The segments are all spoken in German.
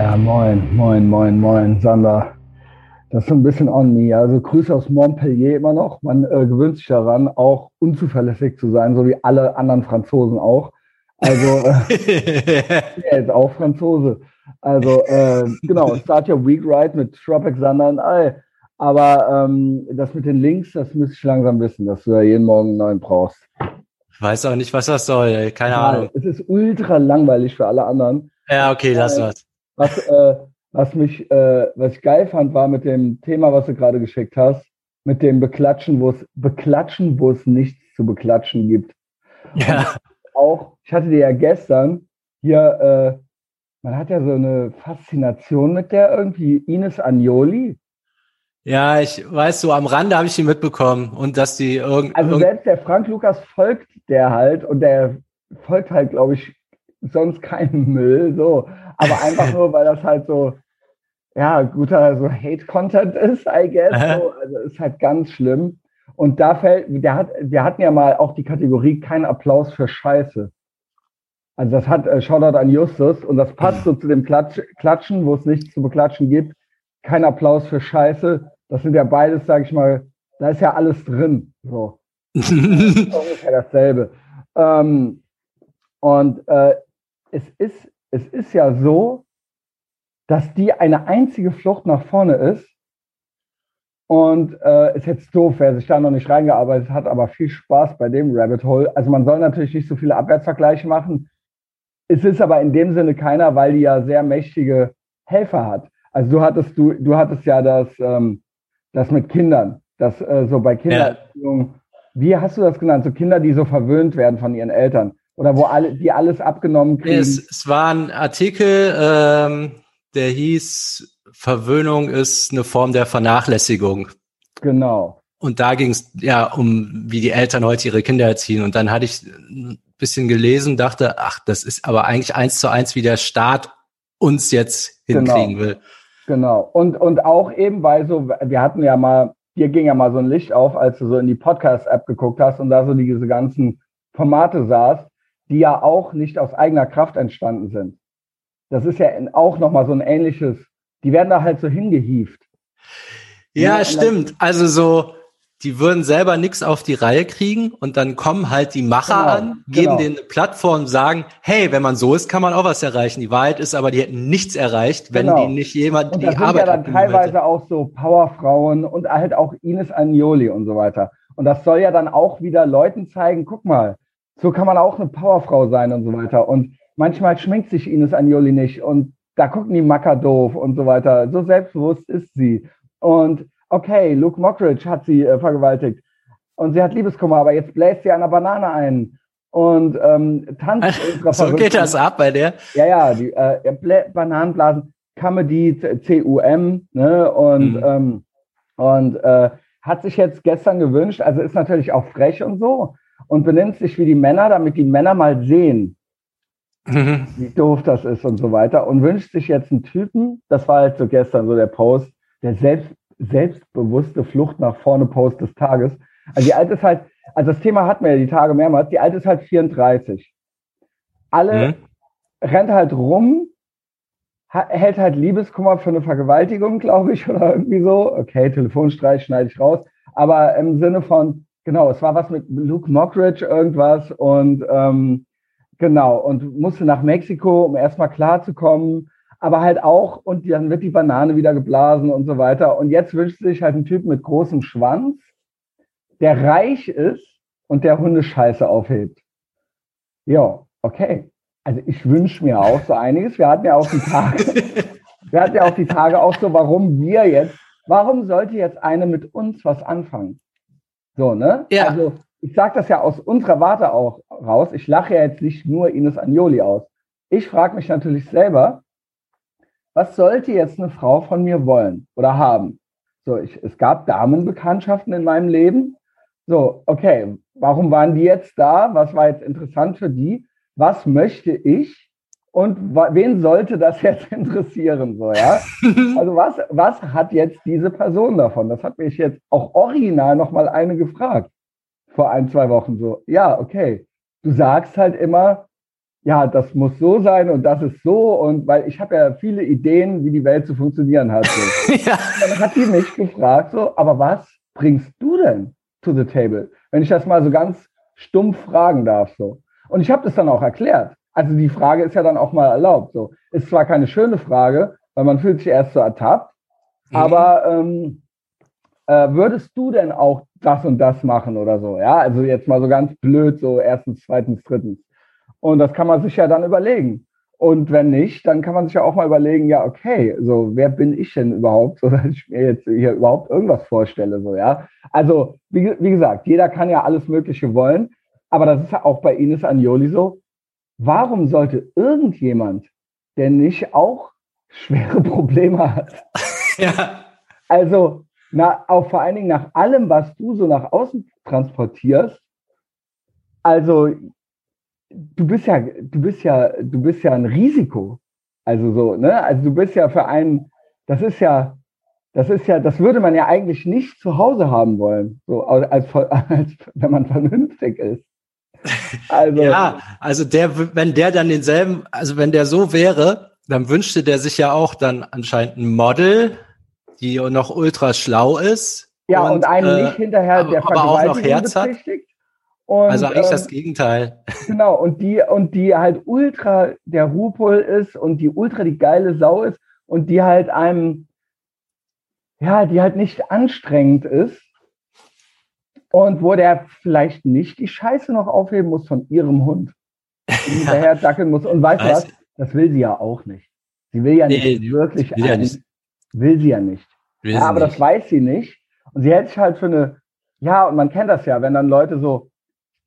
Ja, moin, moin, moin, moin, Sander. Das ist ein bisschen on me. Also Grüße aus Montpellier immer noch. Man äh, gewöhnt sich daran, auch unzuverlässig zu sein, so wie alle anderen Franzosen auch. Also äh, ja, jetzt auch Franzose. Also äh, genau, Start Your Week Ride mit Tropic Sander und all. Aber ähm, das mit den Links, das müsste ich langsam wissen, dass du ja jeden Morgen einen neuen brauchst. Ich weiß auch nicht, was das soll. Keine ja, Ahnung. Es ist ultra langweilig für alle anderen. Ja, okay, lass äh, was. Was, äh, was mich, äh, was ich geil fand, war mit dem Thema, was du gerade geschickt hast, mit dem Beklatschen, wo es Beklatschen, wo es nichts zu beklatschen gibt. Ja. Und auch, ich hatte dir ja gestern hier, äh, man hat ja so eine Faszination mit der irgendwie, Ines Agnoli. Ja, ich weiß so, am Rande habe ich die mitbekommen und dass die irgendwie. Also selbst der Frank Lukas folgt der halt und der folgt halt, glaube ich, sonst keinem Müll, so. Aber einfach nur, weil das halt so, ja, guter so Hate-Content ist, I guess. So. Also ist halt ganz schlimm. Und da fällt, der hat, wir hatten ja mal auch die Kategorie kein Applaus für Scheiße. Also das hat äh, Shoutout an Justus und das passt so zu dem Klatsch, Klatschen, wo es nichts zu beklatschen gibt kein Applaus für Scheiße. Das sind ja beides, sage ich mal, da ist ja alles drin. So. ungefähr dasselbe. Ähm, und äh, es, ist, es ist ja so, dass die eine einzige Flucht nach vorne ist. Und äh, ist jetzt doof, wer sich da noch nicht reingearbeitet hat, aber viel Spaß bei dem Rabbit Hole. Also man soll natürlich nicht so viele Abwärtsvergleiche machen. Es ist aber in dem Sinne keiner, weil die ja sehr mächtige Helfer hat. Also du hattest du du hattest ja das ähm, das mit Kindern, das äh, so bei Kindererziehung. Ja. Wie hast du das genannt? So Kinder, die so verwöhnt werden von ihren Eltern oder wo alle die alles abgenommen kriegen. Es, es war ein Artikel, ähm, der hieß Verwöhnung ist eine Form der Vernachlässigung. Genau. Und da ging es ja um, wie die Eltern heute ihre Kinder erziehen. Und dann hatte ich ein bisschen gelesen, dachte, ach, das ist aber eigentlich eins zu eins, wie der Staat uns jetzt hinkriegen genau. will. Genau. Und, und auch eben, weil so, wir hatten ja mal, dir ging ja mal so ein Licht auf, als du so in die Podcast-App geguckt hast und da so diese ganzen Formate saßt, die ja auch nicht aus eigener Kraft entstanden sind. Das ist ja auch nochmal so ein ähnliches, die werden da halt so hingehieft. Ja, ja stimmt. Also so, die würden selber nichts auf die Reihe kriegen und dann kommen halt die Macher genau, an, geben genau. denen eine Plattform, sagen, hey, wenn man so ist, kann man auch was erreichen. Die Wahrheit ist aber, die hätten nichts erreicht, wenn genau. die nicht jemand und die Arbeit sind ja dann teilweise hätte. auch so Powerfrauen und halt auch Ines Agnoli und so weiter. Und das soll ja dann auch wieder Leuten zeigen, guck mal, so kann man auch eine Powerfrau sein und so weiter. Und manchmal schminkt sich Ines Agnoli nicht und da gucken die Macker doof und so weiter. So selbstbewusst ist sie. Und okay, Luke Mockridge hat sie äh, vergewaltigt und sie hat Liebeskummer, aber jetzt bläst sie einer Banane ein und ähm, tanzt. so geht das ab bei der? Ja, ja, die äh, Bananenblasen, Comedy, CUM, ne, und, mhm. ähm, und äh, hat sich jetzt gestern gewünscht, also ist natürlich auch frech und so und benimmt sich wie die Männer, damit die Männer mal sehen, mhm. wie doof das ist und so weiter und wünscht sich jetzt einen Typen, das war halt so gestern so der Post, der selbst selbstbewusste Flucht nach vorne Post des Tages. Also die Alte ist halt, also das Thema hatten wir ja die Tage mehrmals, die Alte ist halt 34. Alle mhm. rennt halt rum, hält halt Liebeskummer für eine Vergewaltigung, glaube ich, oder irgendwie so. Okay, Telefonstreich schneide ich raus. Aber im Sinne von, genau, es war was mit Luke Mockridge irgendwas und ähm, genau, und musste nach Mexiko, um erstmal klarzukommen aber halt auch, und dann wird die Banane wieder geblasen und so weiter. Und jetzt wünscht sich halt ein Typ mit großem Schwanz, der reich ist und der Hundescheiße aufhebt. Ja, okay. Also ich wünsche mir auch so einiges. Wir hatten ja auch die Tage, wir hatten ja auch die Tage auch so, warum wir jetzt, warum sollte jetzt eine mit uns was anfangen? So, ne? Ja. Also ich sage das ja aus unserer Warte auch raus. Ich lache ja jetzt nicht nur Ines Agnoli aus. Ich frage mich natürlich selber, was sollte jetzt eine Frau von mir wollen oder haben? So, ich, es gab Damenbekanntschaften in meinem Leben. So, okay, warum waren die jetzt da? Was war jetzt interessant für die? Was möchte ich? Und wen sollte das jetzt interessieren? So, ja? Also was, was hat jetzt diese Person davon? Das hat mich jetzt auch original nochmal eine gefragt vor ein, zwei Wochen. So, ja, okay. Du sagst halt immer, ja, das muss so sein und das ist so und weil ich habe ja viele Ideen, wie die Welt zu funktionieren hat. So. ja. Dann hat die mich gefragt, so, aber was bringst du denn to the table? Wenn ich das mal so ganz stumpf fragen darf, so. Und ich habe das dann auch erklärt. Also die Frage ist ja dann auch mal erlaubt. So ist zwar keine schöne Frage, weil man fühlt sich erst so ertappt, mhm. aber ähm, äh, würdest du denn auch das und das machen oder so? Ja, also jetzt mal so ganz blöd, so erstens, zweitens, drittens. Und das kann man sich ja dann überlegen. Und wenn nicht, dann kann man sich ja auch mal überlegen, ja, okay, so, wer bin ich denn überhaupt, so dass ich mir jetzt hier überhaupt irgendwas vorstelle, so, ja. Also, wie, wie gesagt, jeder kann ja alles Mögliche wollen, aber das ist ja auch bei Ines Agnoli so. Warum sollte irgendjemand, der nicht auch schwere Probleme hat, ja. also, na, auch vor allen Dingen nach allem, was du so nach außen transportierst, also du bist ja, du bist ja, du bist ja ein Risiko. Also so, ne? Also du bist ja für einen, das ist ja, das ist ja, das würde man ja eigentlich nicht zu Hause haben wollen, so als, als, als wenn man vernünftig ist. Also, ja, also der, wenn der dann denselben, also wenn der so wäre, dann wünschte der sich ja auch dann anscheinend ein Model, die noch ultra schlau ist. Ja, und, und einen äh, nicht hinterher, der aber auch noch Herz hat. Und, also eigentlich ähm, das Gegenteil. Genau, und die, und die halt ultra der Rupol ist und die ultra die geile Sau ist und die halt einem, ja, die halt nicht anstrengend ist. Und wo der vielleicht nicht die Scheiße noch aufheben muss von ihrem Hund. Und hinterher dackeln muss. Und weißt du was? Das will sie ja auch nicht. Sie will ja nicht nee, wirklich will, ja nicht. will sie ja nicht. Ja, aber nicht. das weiß sie nicht. Und sie hält sich halt für eine, ja, und man kennt das ja, wenn dann Leute so,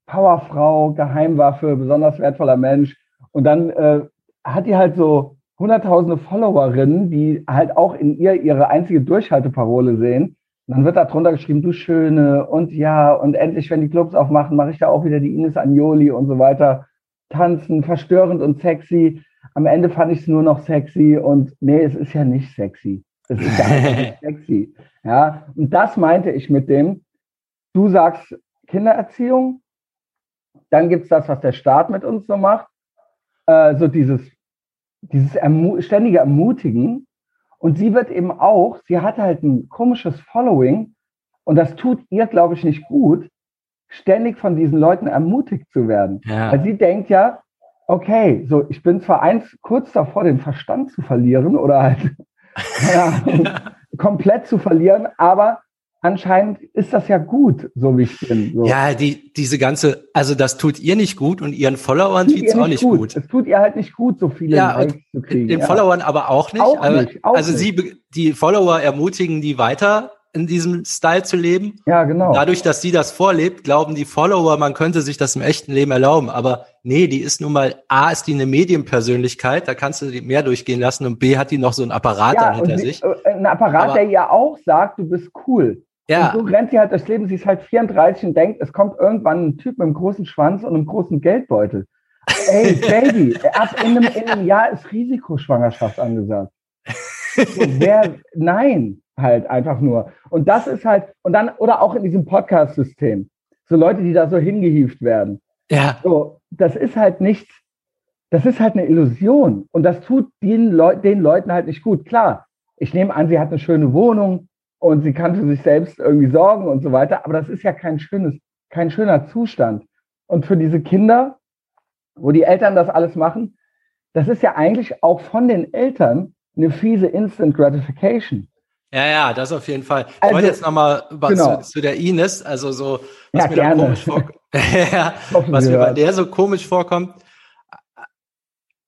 Powerfrau, Geheimwaffe, besonders wertvoller Mensch. Und dann äh, hat die halt so hunderttausende Followerinnen, die halt auch in ihr ihre einzige Durchhalteparole sehen. Und dann wird da drunter geschrieben, du Schöne und ja, und endlich, wenn die Clubs aufmachen, mache ich da auch wieder die Ines Agnoli und so weiter. Tanzen, verstörend und sexy. Am Ende fand ich es nur noch sexy und nee, es ist ja nicht sexy. Es ist ja nicht sexy. Ja, und das meinte ich mit dem, du sagst Kindererziehung, dann gibt es das, was der Staat mit uns so macht, äh, so dieses, dieses ermu ständige Ermutigen. Und sie wird eben auch, sie hat halt ein komisches Following und das tut ihr, glaube ich, nicht gut, ständig von diesen Leuten ermutigt zu werden. Ja. Weil sie denkt ja, okay, so ich bin zwar eins kurz davor, den Verstand zu verlieren oder halt ja, komplett zu verlieren, aber anscheinend ist das ja gut, so wie ich bin. So. Ja, die, diese ganze, also das tut ihr nicht gut und ihren Followern tut es auch nicht gut. gut. Es tut ihr halt nicht gut, so viele ja, Likes zu kriegen. Den ja. Followern aber auch nicht. Auch nicht auch also nicht. sie, die Follower ermutigen die weiter in diesem Style zu leben. Ja, genau. Dadurch, dass sie das vorlebt, glauben die Follower, man könnte sich das im echten Leben erlauben. Aber nee, die ist nun mal, A, ist die eine Medienpersönlichkeit, da kannst du mehr durchgehen lassen und B, hat die noch so einen Apparat ja, hinter sie, sich. Äh, ein Apparat, aber, der ja auch sagt, du bist cool. Ja. Und so rennt sie halt das Leben. Sie ist halt 34 und denkt, es kommt irgendwann ein Typ mit einem großen Schwanz und einem großen Geldbeutel. Ey, Baby, ab in einem, in einem Jahr ist Risikoschwangerschaft angesagt. So, wer, nein, halt einfach nur. Und das ist halt, und dann, oder auch in diesem Podcast-System. So Leute, die da so hingehieft werden. Ja. So, das ist halt nichts, das ist halt eine Illusion. Und das tut den, Leu den Leuten halt nicht gut. Klar, ich nehme an, sie hat eine schöne Wohnung, und sie kann für sich selbst irgendwie sorgen und so weiter. Aber das ist ja kein schönes, kein schöner Zustand. Und für diese Kinder, wo die Eltern das alles machen, das ist ja eigentlich auch von den Eltern eine fiese Instant Gratification. Ja, ja, das auf jeden Fall. Ich also, wollte jetzt nochmal genau. zu, zu, der Ines, also so, was ja, mir komisch vorkommt. was mir bei der so komisch vorkommt,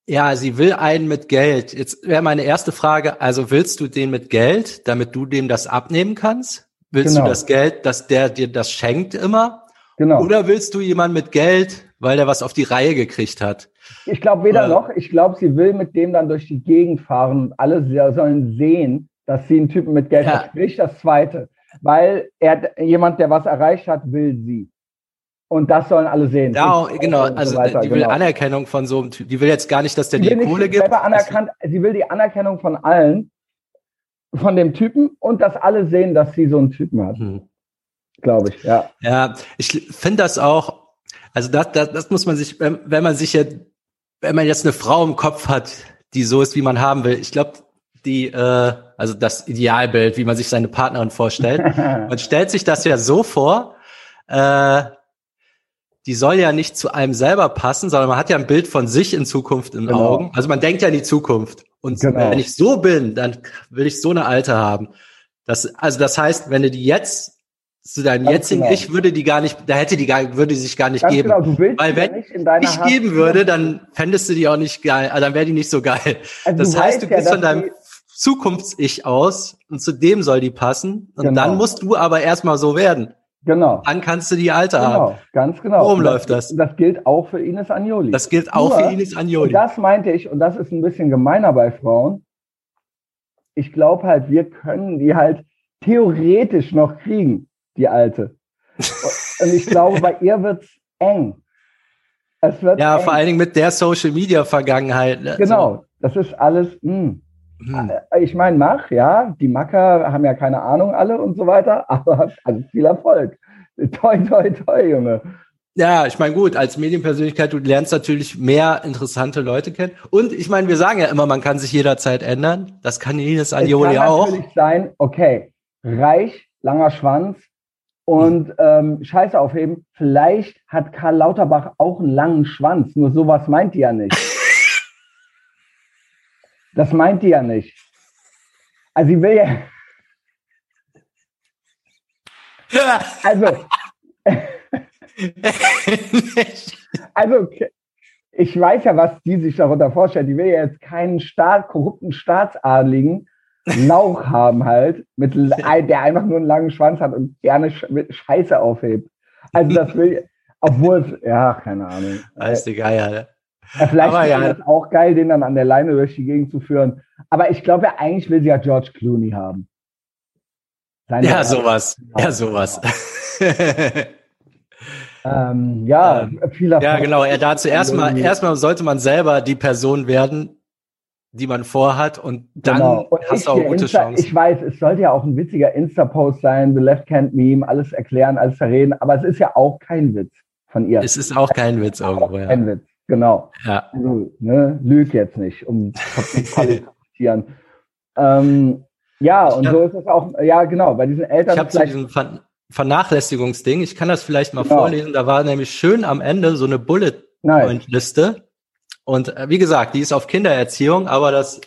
ja, sie will einen mit Geld. Jetzt wäre meine erste Frage, also willst du den mit Geld, damit du dem das abnehmen kannst? Willst genau. du das Geld, dass der dir das schenkt immer? Genau. Oder willst du jemanden mit Geld, weil der was auf die Reihe gekriegt hat? Ich glaube weder äh, noch. Ich glaube, sie will mit dem dann durch die Gegend fahren. Alle sollen sehen, dass sie einen Typen mit Geld ja. hat. Sprich das Zweite. Weil er, jemand, der was erreicht hat, will sie. Und das sollen alle sehen. Ja, genau. Also so weiter, die will genau. Anerkennung von so einem Typ. Die will jetzt gar nicht, dass der die, die Kohle gibt. Anerkannt, sie will die Anerkennung von allen, von dem Typen und dass alle sehen, dass sie so einen Typen hat. Hm. Glaube ich, ja. Ja, ich finde das auch, also das, das, das muss man sich, wenn, wenn man sich jetzt wenn man jetzt eine Frau im Kopf hat, die so ist, wie man haben will, ich glaube, die, äh, also das Idealbild, wie man sich seine Partnerin vorstellt. man stellt sich das ja so vor, äh, die soll ja nicht zu einem selber passen, sondern man hat ja ein Bild von sich in Zukunft in genau. Augen. Also man denkt ja in die Zukunft. Und genau. wenn ich so bin, dann will ich so eine alte haben. Das, also das heißt, wenn du die jetzt zu deinem Ganz jetzigen genau. Ich würde die gar nicht, da hätte die gar, würde die sich gar nicht Ganz geben. Genau, du Weil wenn ja ich Hand geben würde, dann fändest du die auch nicht geil, also dann wäre die nicht so geil. Also das heißt, du gehst ja, von deinem Zukunfts-Ich aus und zu dem soll die passen und genau. dann musst du aber erstmal so werden. Genau. Dann kannst du die alte genau, haben. Ganz genau. Worum das, läuft das? Das gilt auch für Ines Agnoli. Das gilt auch Nur, für Ines Agnoli. Das meinte ich, und das ist ein bisschen gemeiner bei Frauen. Ich glaube halt, wir können die halt theoretisch noch kriegen, die alte. und ich glaube, bei ihr wird's eng. Es wird ja, eng. vor allen Dingen mit der Social Media Vergangenheit. Ne? Genau. Das ist alles, mh. Hm. Hm. Ich meine, mach, ja, die Macker haben ja keine Ahnung alle und so weiter, aber also viel Erfolg. Toi, toi, toi, Junge. Ja, ich meine, gut, als Medienpersönlichkeit, du lernst natürlich mehr interessante Leute kennen. Und ich meine, wir sagen ja immer, man kann sich jederzeit ändern. Das kann Ines Anjoli auch. Es kann natürlich sein, okay, reich, langer Schwanz und ähm, Scheiße aufheben. Vielleicht hat Karl Lauterbach auch einen langen Schwanz, nur sowas meint die ja nicht. Das meint die ja nicht. Also sie will ja. Also. also, ich weiß ja, was die sich darunter vorstellt. Die will ja jetzt keinen Staat, korrupten Staatsadligen Lauch haben halt, mit, der einfach nur einen langen Schwanz hat und gerne Scheiße aufhebt. Also das will, obwohl es, ja, keine Ahnung. Weiß die Geier, ne? Ja, vielleicht aber ja. das auch geil, den dann an der Leine durch die Gegend zu führen. Aber ich glaube, ja, eigentlich will sie ja George Clooney haben. Seine ja, sowas. Ja, sowas. ähm, ja, ähm, viel Erfolg. Ja, genau. Er dazu erstmal, erstmal sollte man selber die Person werden, die man vorhat und dann genau. und hast du auch gute Insta, Chancen. Ich weiß, es sollte ja auch ein witziger Insta-Post sein, The Left Hand Meme, alles erklären, alles verreden, aber es ist ja auch kein Witz von ihr. Es ist auch kein Witz irgendwo, ja. Kein Witz. Genau. Ja. Also, ne, lüg jetzt nicht, um zu qualifizieren. ähm, ja, und hab, so ist es auch, ja, genau, bei diesen Eltern. Ich habe zu diesem Ver Vernachlässigungsding, ich kann das vielleicht mal genau. vorlesen, da war nämlich schön am Ende so eine Bullet-Point-Liste. Und äh, wie gesagt, die ist auf Kindererziehung, aber das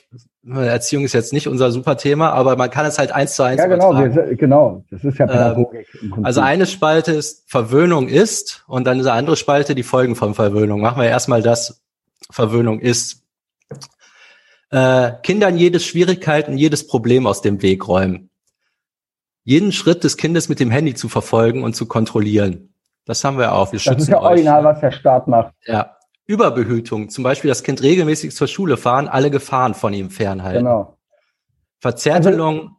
Erziehung ist jetzt nicht unser super Thema, aber man kann es halt eins zu eins Ja, genau, wir, genau. Das ist ja ähm, Pädagogik. Ähm, also eine Spalte ist Verwöhnung ist und dann eine andere Spalte die Folgen von Verwöhnung. Machen wir erstmal das Verwöhnung ist. Äh, Kindern jedes Schwierigkeiten, jedes Problem aus dem Weg räumen. Jeden Schritt des Kindes mit dem Handy zu verfolgen und zu kontrollieren. Das haben wir auch. Wir das ist ja original, was der Staat macht. Ja. Überbehütung, zum Beispiel das Kind regelmäßig zur Schule fahren, alle Gefahren von ihm fernhalten. Genau. Verzärtelung. Also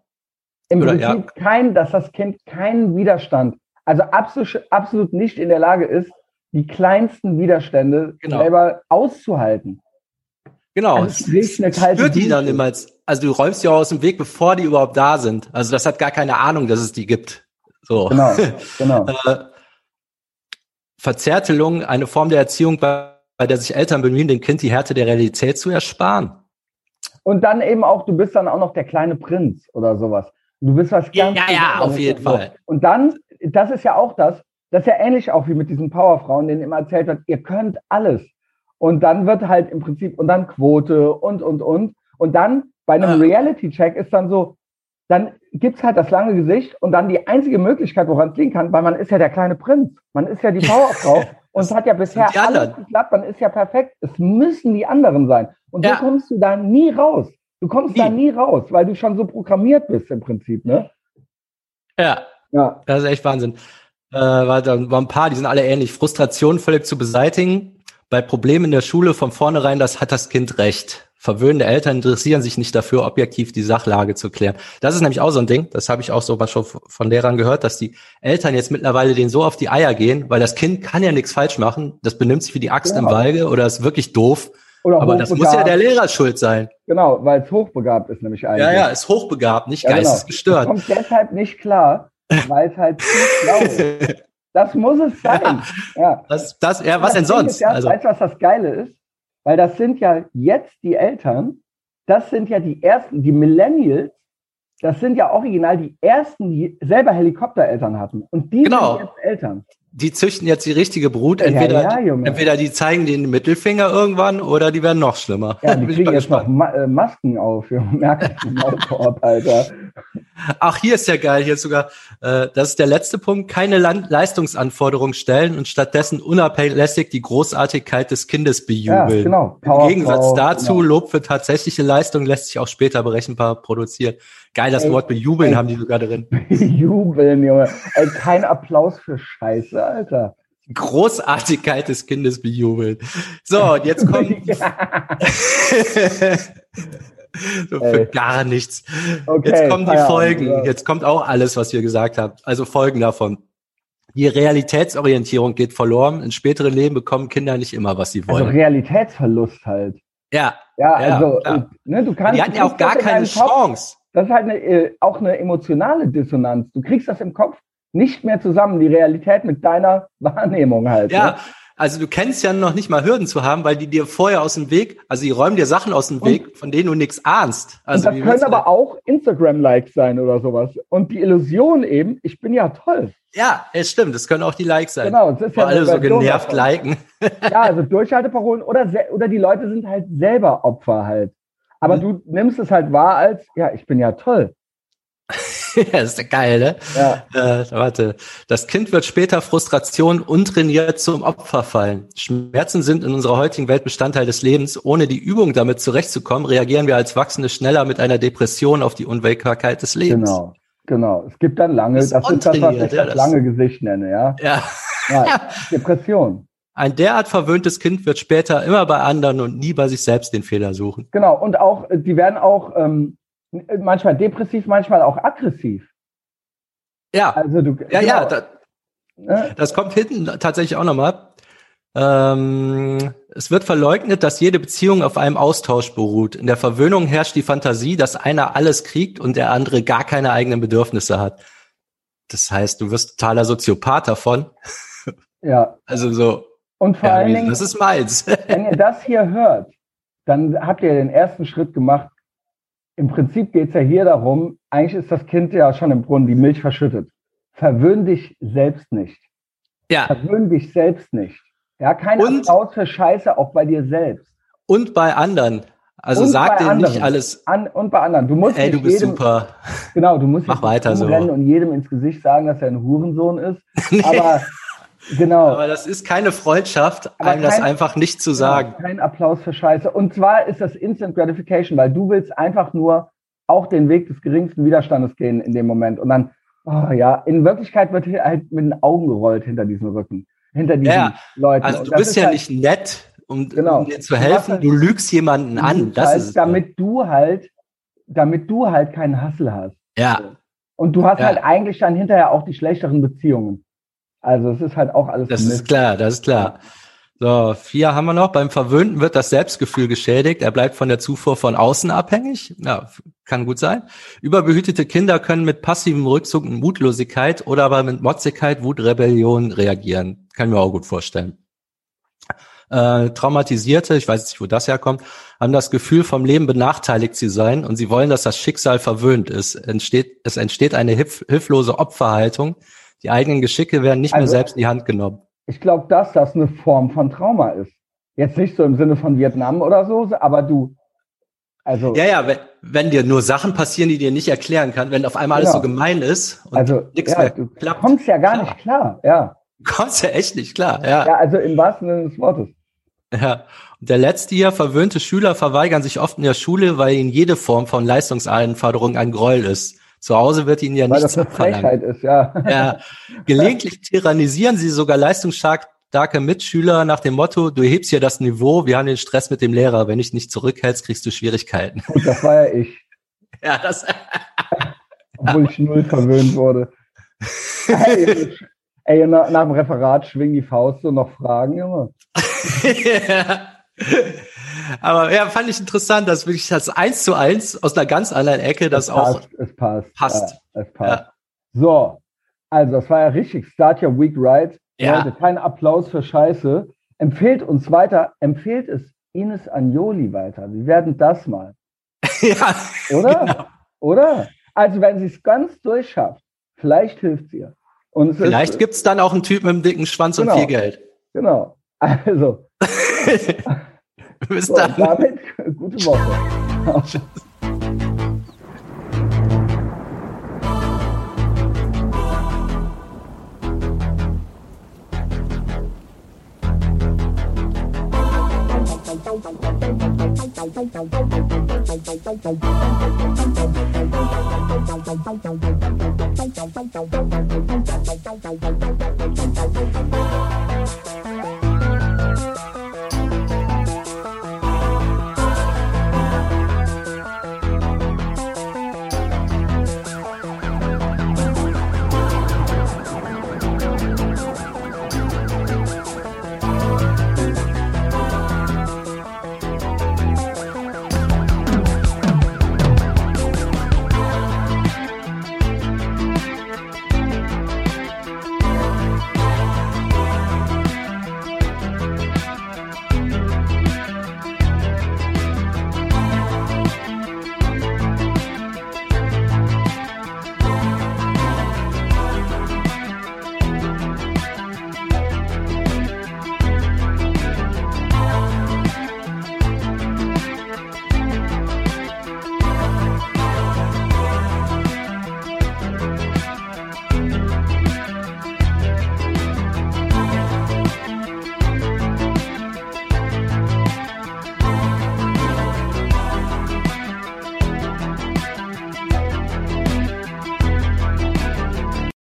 Im oder, Prinzip ja. kein, dass das Kind keinen Widerstand, also absolut, absolut nicht in der Lage ist, die kleinsten Widerstände genau. selber auszuhalten. Genau. Also es kalte spürt die dann immer als, also du räumst die auch aus dem Weg, bevor die überhaupt da sind. Also das hat gar keine Ahnung, dass es die gibt. So. Genau, genau. äh, Verzärtelung, eine Form der Erziehung bei bei der sich Eltern bemühen, dem Kind die Härte der Realität zu ersparen. Und dann eben auch, du bist dann auch noch der kleine Prinz oder sowas. Du bist was ganz Ja, ja, auf jeden so. Fall. Und dann, das ist ja auch das, das ist ja ähnlich auch wie mit diesen Powerfrauen, denen immer erzählt wird, ihr könnt alles. Und dann wird halt im Prinzip, und dann Quote und, und, und. Und dann bei einem ja. Reality-Check ist dann so, dann gibt's halt das lange Gesicht und dann die einzige Möglichkeit, woran es liegen kann, weil man ist ja der kleine Prinz. Man ist ja die Powerfrau. Und es hat ja bisher alles geklappt, dann ist ja perfekt. Es müssen die anderen sein. Und so ja. kommst du da nie raus. Du kommst nie. da nie raus, weil du schon so programmiert bist im Prinzip, ne? Ja. Ja. Das ist echt Wahnsinn. Äh, war da war ein paar, die sind alle ähnlich. Frustration völlig zu beseitigen. Bei Problemen in der Schule von vornherein, das hat das Kind recht verwöhnende Eltern interessieren sich nicht dafür, objektiv die Sachlage zu klären. Das ist nämlich auch so ein Ding, das habe ich auch so was schon von Lehrern gehört, dass die Eltern jetzt mittlerweile denen so auf die Eier gehen, weil das Kind kann ja nichts falsch machen, das benimmt sich wie die Axt genau. im Walge oder ist wirklich doof. Oder aber das muss ja der Lehrer schuld sein. Genau, weil es hochbegabt ist nämlich eigentlich. Ja, ja, ist hochbegabt, nicht ja, genau. geistesgestört. Genau. kommt deshalb nicht klar, weil es halt zu schlau ist. Das muss es sein. Ja. ja. Das, das, ja was denn sonst? Ja, also. Weißt du, was das Geile ist? Weil das sind ja jetzt die Eltern, das sind ja die ersten, die Millennials, das sind ja original die ersten, die selber Helikoptereltern hatten. Und die genau. sind jetzt Eltern die züchten jetzt die richtige Brut. Entweder, ja, ja, entweder die zeigen den Mittelfinger irgendwann oder die werden noch schlimmer. Ja, die kriegen jetzt noch Ma äh, Masken auf. Merken Alter. Ach, hier ist ja geil. Hier ist sogar, äh, das ist der letzte Punkt, keine Land Leistungsanforderungen stellen und stattdessen unabhängig die Großartigkeit des Kindes bejubeln. Ja, genau. Power Im Gegensatz Frau, dazu, genau. Lob für tatsächliche Leistung lässt sich auch später berechenbar produzieren. Geil, das ey, Wort bejubeln ey, haben die sogar drin. Bejubeln, Junge. Ey, kein Applaus für Scheiße, Alter. Großartigkeit des Kindes bejubeln. So, und jetzt kommt so für gar nichts. Okay, jetzt kommen die Folgen. Ja. Jetzt kommt auch alles, was ihr gesagt habt. Also Folgen davon. Die Realitätsorientierung geht verloren. In späteren Leben bekommen Kinder nicht immer, was sie wollen. Also Realitätsverlust halt. Ja. Ja, also, ja, ne, du kannst. Die hatten ja auch gar keine Chance. Das ist halt eine, äh, auch eine emotionale Dissonanz. Du kriegst das im Kopf nicht mehr zusammen, die Realität mit deiner Wahrnehmung halt. Ja, ne? also du kennst ja noch nicht mal Hürden zu haben, weil die dir vorher aus dem Weg, also die räumen dir Sachen aus dem Weg, und, von denen du nichts ahnst. Also das können aber auch Instagram-Likes sein oder sowas. Und die Illusion eben, ich bin ja toll. Ja, es stimmt, das können auch die Likes sein. Genau, das ist ja alle so genervt liken. ja, also Durchhalteparolen oder, oder die Leute sind halt selber Opfer halt. Aber mhm. du nimmst es halt wahr als, ja, ich bin ja toll. ja, das ist ja geil, ne? Ja. Äh, warte. Das Kind wird später Frustration untrainiert zum Opfer fallen. Schmerzen sind in unserer heutigen Welt Bestandteil des Lebens. Ohne die Übung damit zurechtzukommen, reagieren wir als Wachsende schneller mit einer Depression auf die Unwägbarkeit des Lebens. Genau, genau. Es gibt dann lange, das, das ist das, was ich ja, das lange Gesicht nenne, ja? Ja. ja Depression. Ein derart verwöhntes Kind wird später immer bei anderen und nie bei sich selbst den Fehler suchen. Genau, und auch, die werden auch ähm, manchmal depressiv, manchmal auch aggressiv. Ja, also du, ja, genau. ja, das, ne? das kommt hinten tatsächlich auch nochmal. Ähm, es wird verleugnet, dass jede Beziehung auf einem Austausch beruht. In der Verwöhnung herrscht die Fantasie, dass einer alles kriegt und der andere gar keine eigenen Bedürfnisse hat. Das heißt, du wirst totaler Soziopath davon. Ja. Also so, und vor ja, allen Dingen, das ist meins. wenn ihr das hier hört, dann habt ihr den ersten Schritt gemacht. Im Prinzip geht es ja hier darum, eigentlich ist das Kind ja schon im Brunnen, die Milch verschüttet. Verwöhn dich selbst nicht. Ja. Verwöhn dich selbst nicht. Ja, kein und, Applaus für Scheiße, auch bei dir selbst. Und bei anderen. Also und sag dir nicht alles. An, und bei anderen. Du musst Ey, du bist jedem, super. Genau, du musst Mach weiter so. und jedem ins Gesicht sagen, dass er ein Hurensohn ist. nee. Aber Genau. Aber das ist keine Freundschaft, Aber einem kein, das einfach nicht zu sagen. Ja, kein Applaus für Scheiße. Und zwar ist das Instant Gratification, weil du willst einfach nur auch den Weg des geringsten Widerstandes gehen in dem Moment. Und dann, oh ja, in Wirklichkeit wird hier halt mit den Augen gerollt hinter diesem Rücken, hinter diesen ja, Leuten. Also du bist ja halt, nicht nett, um, genau, um dir zu helfen. Halt, du lügst jemanden an. Das halt, ist damit du halt, damit du halt keinen Hassel hast. Ja. Und du hast ja. halt eigentlich dann hinterher auch die schlechteren Beziehungen. Also es ist halt auch alles. Das Mist. ist klar, das ist klar. So, vier haben wir noch. Beim Verwöhnten wird das Selbstgefühl geschädigt. Er bleibt von der Zufuhr von außen abhängig. Ja, kann gut sein. Überbehütete Kinder können mit passivem Rückzug und Mutlosigkeit oder aber mit Motzigkeit, Wut, Rebellion reagieren. Kann ich mir auch gut vorstellen. Äh, Traumatisierte, ich weiß nicht, wo das herkommt, haben das Gefühl, vom Leben benachteiligt zu sein und sie wollen, dass das Schicksal verwöhnt ist. Entsteht, es entsteht eine hilf hilflose Opferhaltung, die eigenen Geschicke werden nicht also, mehr selbst in die Hand genommen. Ich glaube, dass das eine Form von Trauma ist. Jetzt nicht so im Sinne von Vietnam oder so, aber du, also. Ja, ja, wenn, wenn dir nur Sachen passieren, die dir nicht erklären kann, wenn auf einmal genau. alles so gemein ist und also, nichts ja, mehr du klappt. kommst ja gar klar. nicht klar, ja. Du kommst ja echt nicht klar, ja. Ja, also im wahrsten Sinne des Wortes. Ja. Und der letzte hier, verwöhnte Schüler verweigern sich oft in der Schule, weil ihnen jede Form von Leistungsanforderung ein Gräuel ist. Zu Hause wird ihnen ja Weil nichts Frechheit ist, ja. ja. Gelegentlich tyrannisieren sie sogar leistungsstarke Mitschüler nach dem Motto, du hebst hier das Niveau, wir haben den Stress mit dem Lehrer, wenn ich nicht zurückhältst, kriegst du Schwierigkeiten. Und das war ja ich. Ja, das. Obwohl ich null verwöhnt wurde. Ey, ey nach, nach, dem Referat schwingen die Faust und noch Fragen, Junge. ja. Aber ja, fand ich interessant, dass wirklich das eins zu eins aus einer ganz anderen Ecke das es passt, es passt. passt. Ja, es passt. Ja. So, also das war ja richtig. Start your week right. Ja. Leute, kein Applaus für Scheiße. Empfehlt uns weiter, empfehlt es Ines Anjoli weiter. Wir werden das mal. ja. Oder? Genau. Oder? Also wenn sie es ganz durchschafft, vielleicht hilft sie ihr. Und vielleicht gibt es dann auch einen Typen mit einem dicken Schwanz genau, und viel Geld. Genau. Also. Bis so, dann. Damit gute Woche.